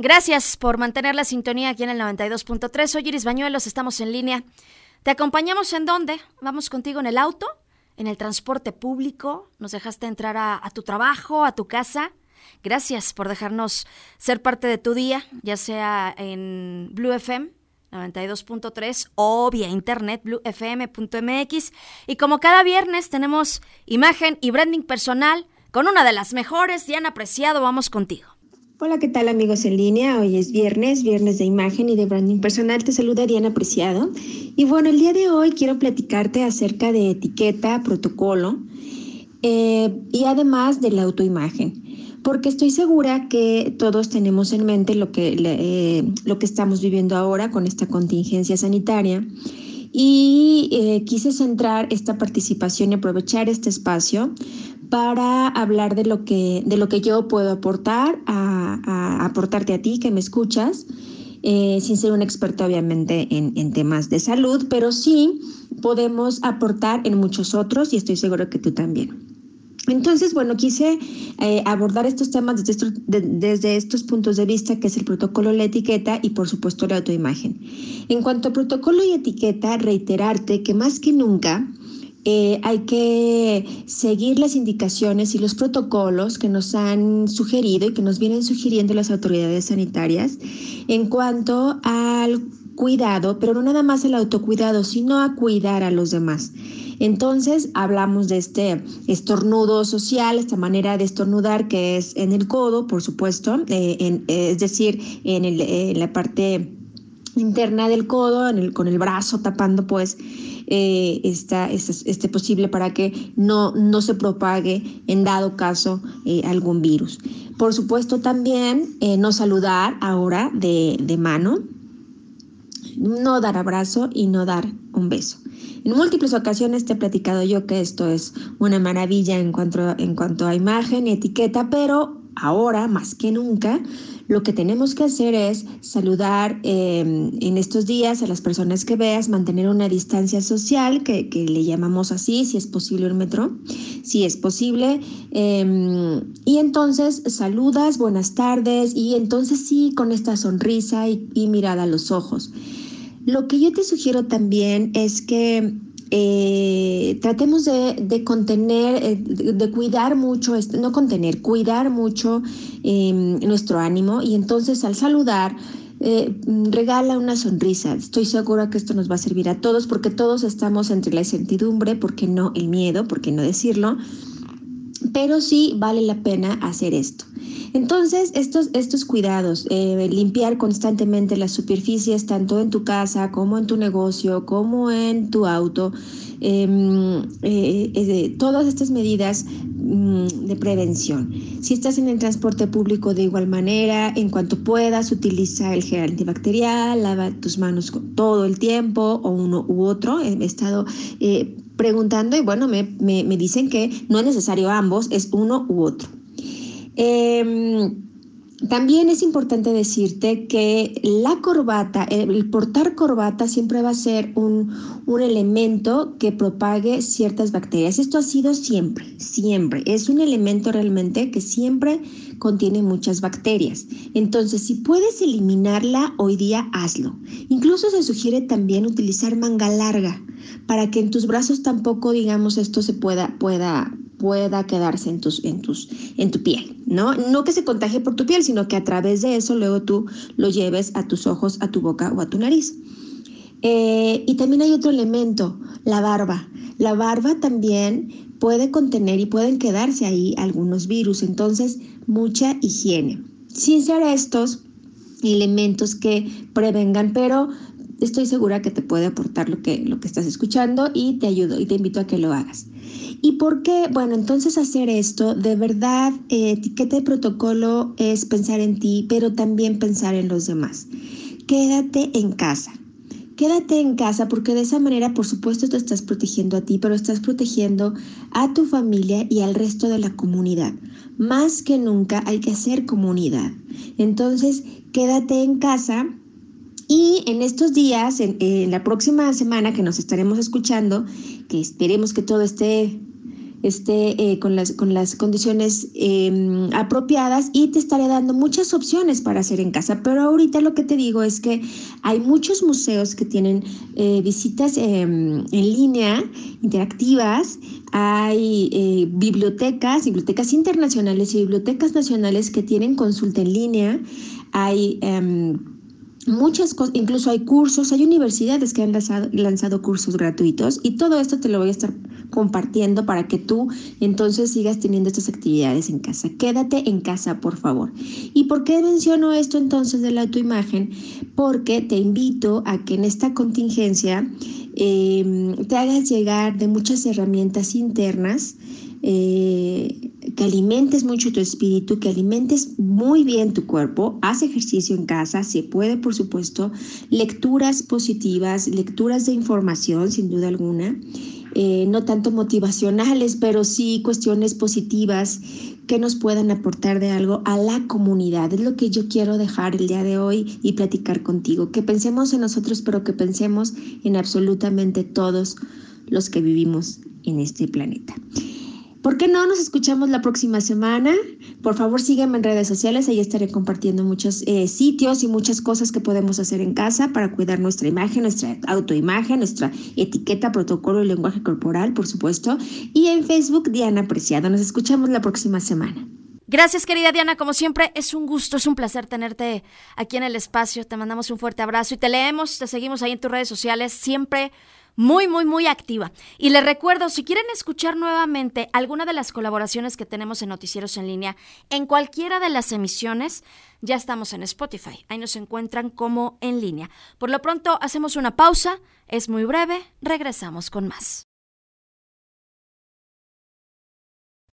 Gracias por mantener la sintonía aquí en el 92.3. Soy Iris Bañuelos, estamos en línea. ¿Te acompañamos en dónde? ¿Vamos contigo en el auto? ¿En el transporte público? ¿Nos dejaste entrar a, tu trabajo, a tu casa? Gracias por dejarnos ser parte de tu día, ya sea en Blue FM 92.3 o vía internet bluefm.mx. Y como cada viernes tenemos imagen y branding personal con una de las mejores, Diana Preciado, vamos contigo. Hola, ¿qué tal amigos en línea? Hoy es viernes, viernes de imagen y de branding personal. Te saluda Diana Apreciado. Y bueno, el día de hoy quiero platicarte acerca de etiqueta, protocolo eh, y además de la autoimagen. Porque estoy segura que todos tenemos en mente lo que, eh, lo que estamos viviendo ahora con esta contingencia sanitaria. Y eh, quise centrar esta participación y aprovechar este espacio para hablar de lo que, de lo que yo puedo aportar, a, aportarte a ti que me escuchas, eh, sin ser un experto obviamente en, en, temas de salud, pero sí podemos aportar en muchos otros y estoy seguro que tú también. Entonces, bueno, quise eh, abordar estos temas desde estos, de, desde estos puntos de vista, que es el protocolo, la etiqueta y por supuesto la autoimagen. En cuanto a protocolo y etiqueta, reiterarte que más que nunca, eh, hay que seguir las indicaciones y los protocolos que nos han sugerido y que nos vienen sugiriendo las autoridades sanitarias en cuanto al cuidado, pero no nada más el autocuidado, sino a cuidar a los demás. Entonces hablamos de este estornudo social, esta manera de estornudar que es en el codo, por supuesto, eh, en, es decir, en la parte interna del codo, en el, con el brazo tapando pues eh, está, este posible para que no, no se propague en dado caso eh, algún virus. Por supuesto también eh, no saludar ahora de, de mano, no dar abrazo y no dar un beso. En múltiples ocasiones te he platicado yo que esto es una maravilla en cuanto, en cuanto a imagen y etiqueta, pero ahora más que nunca lo que tenemos que hacer es saludar em, en estos días a las personas que veas, mantener una distancia social, que, le llamamos así, si es posible el metro, si es posible. Em, y entonces saludas, buenas tardes, y entonces sí, con esta sonrisa y, y mirada a los ojos. Lo que yo te sugiero también es que eh, tratemos de, contener, eh, de, cuidar mucho, este, no contener, cuidar mucho em, nuestro ánimo y entonces al saludar, eh, regala una sonrisa. Estoy segura que esto nos va a servir a todos porque todos estamos entre la incertidumbre, porque no el miedo, porque no decirlo, pero sí vale la pena hacer esto. Entonces, estos, estos cuidados, eh, limpiar constantemente las superficies, tanto en tu casa como en tu negocio, como en tu auto, todas estas medidas mm, de prevención. Si estás en el transporte público de igual manera, en cuanto puedas, utiliza el gel antibacterial, lava tus manos todo el tiempo o uno u otro. He estado preguntando y bueno, me, me, me dicen que no es necesario ambos, es uno u otro. Eh, también es importante decirte que la corbata, el portar corbata siempre va a ser un, un, elemento que propague ciertas bacterias. Esto ha sido siempre, siempre. Es un elemento realmente que siempre contiene muchas bacterias. Entonces, si puedes eliminarla hoy día, hazlo. Incluso se sugiere también utilizar manga larga para que en tus brazos tampoco, digamos, esto se pueda, pueda, pueda quedarse en, tus, en, tus, en tu piel, ¿no? No que se contagie por tu piel, sino que a través de eso luego tú lo lleves a tus ojos, a tu boca o a tu nariz. Eh, y también hay otro elemento, la barba. La barba también puede contener y pueden quedarse ahí algunos virus, entonces mucha higiene. Sin ser estos elementos que prevengan, pero estoy segura que te puede aportar lo que, lo que estás escuchando y te ayudo y te invito a que lo hagas. ¿Y por qué? Bueno, entonces hacer esto, de verdad, eh, etiqueta de protocolo es pensar en ti, pero también pensar en los demás. Quédate en casa. Quédate en casa porque de esa manera, por supuesto, te estás protegiendo a ti, pero estás protegiendo a tu familia y al resto de la comunidad. Más que nunca hay que hacer comunidad. Entonces, quédate en casa y en estos días, en, la próxima semana que nos estaremos escuchando, que esperemos que todo esté esté eh, con, las, con las condiciones em, apropiadas y te estaré dando muchas opciones para hacer en casa. Pero ahorita lo que te digo es que hay muchos museos que tienen eh, visitas em, en línea, interactivas, hay eh, bibliotecas, bibliotecas internacionales y bibliotecas nacionales que tienen consulta en línea, hay em, muchas cosas, incluso hay cursos, hay universidades que han lanzado, cursos gratuitos y todo esto te lo voy a estar compartiendo para que tú entonces sigas teniendo estas actividades en casa. Quédate en casa, por favor. ¿Y por qué menciono esto entonces de la autoimagen? Porque te invito a que en esta contingencia em, te hagas llegar de muchas herramientas internas eh, que alimentes mucho tu espíritu, que alimentes muy bien tu cuerpo, haz ejercicio en casa, se puede por supuesto, lecturas positivas, lecturas de información sin duda alguna, eh, no tanto motivacionales, pero sí cuestiones positivas que nos puedan aportar de algo a la comunidad. Es lo que yo quiero dejar el día de hoy y platicar contigo, que pensemos en nosotros, pero que pensemos en absolutamente todos los que vivimos en este planeta. ¿Por qué no nos escuchamos la próxima semana? Por favor, sígueme en redes sociales, ahí estaré compartiendo muchos eh, sitios y muchas cosas que podemos hacer en casa para cuidar nuestra imagen, nuestra autoimagen, nuestra etiqueta, protocolo y lenguaje corporal, por supuesto. Y en Facebook, Diana Preciado. Nos escuchamos la próxima semana. Gracias, querida Diana. Como siempre, es un gusto, es un placer tenerte aquí en el espacio. Te mandamos un fuerte abrazo y te leemos, te seguimos ahí en tus redes sociales. Siempre muy, muy, muy activa. Y les recuerdo, si quieren escuchar nuevamente alguna de las colaboraciones que tenemos en Noticieros en línea, en cualquiera de las emisiones, ya estamos en Spotify. Ahí nos encuentran como en línea. Por lo pronto, hacemos una pausa, es muy breve, regresamos con más.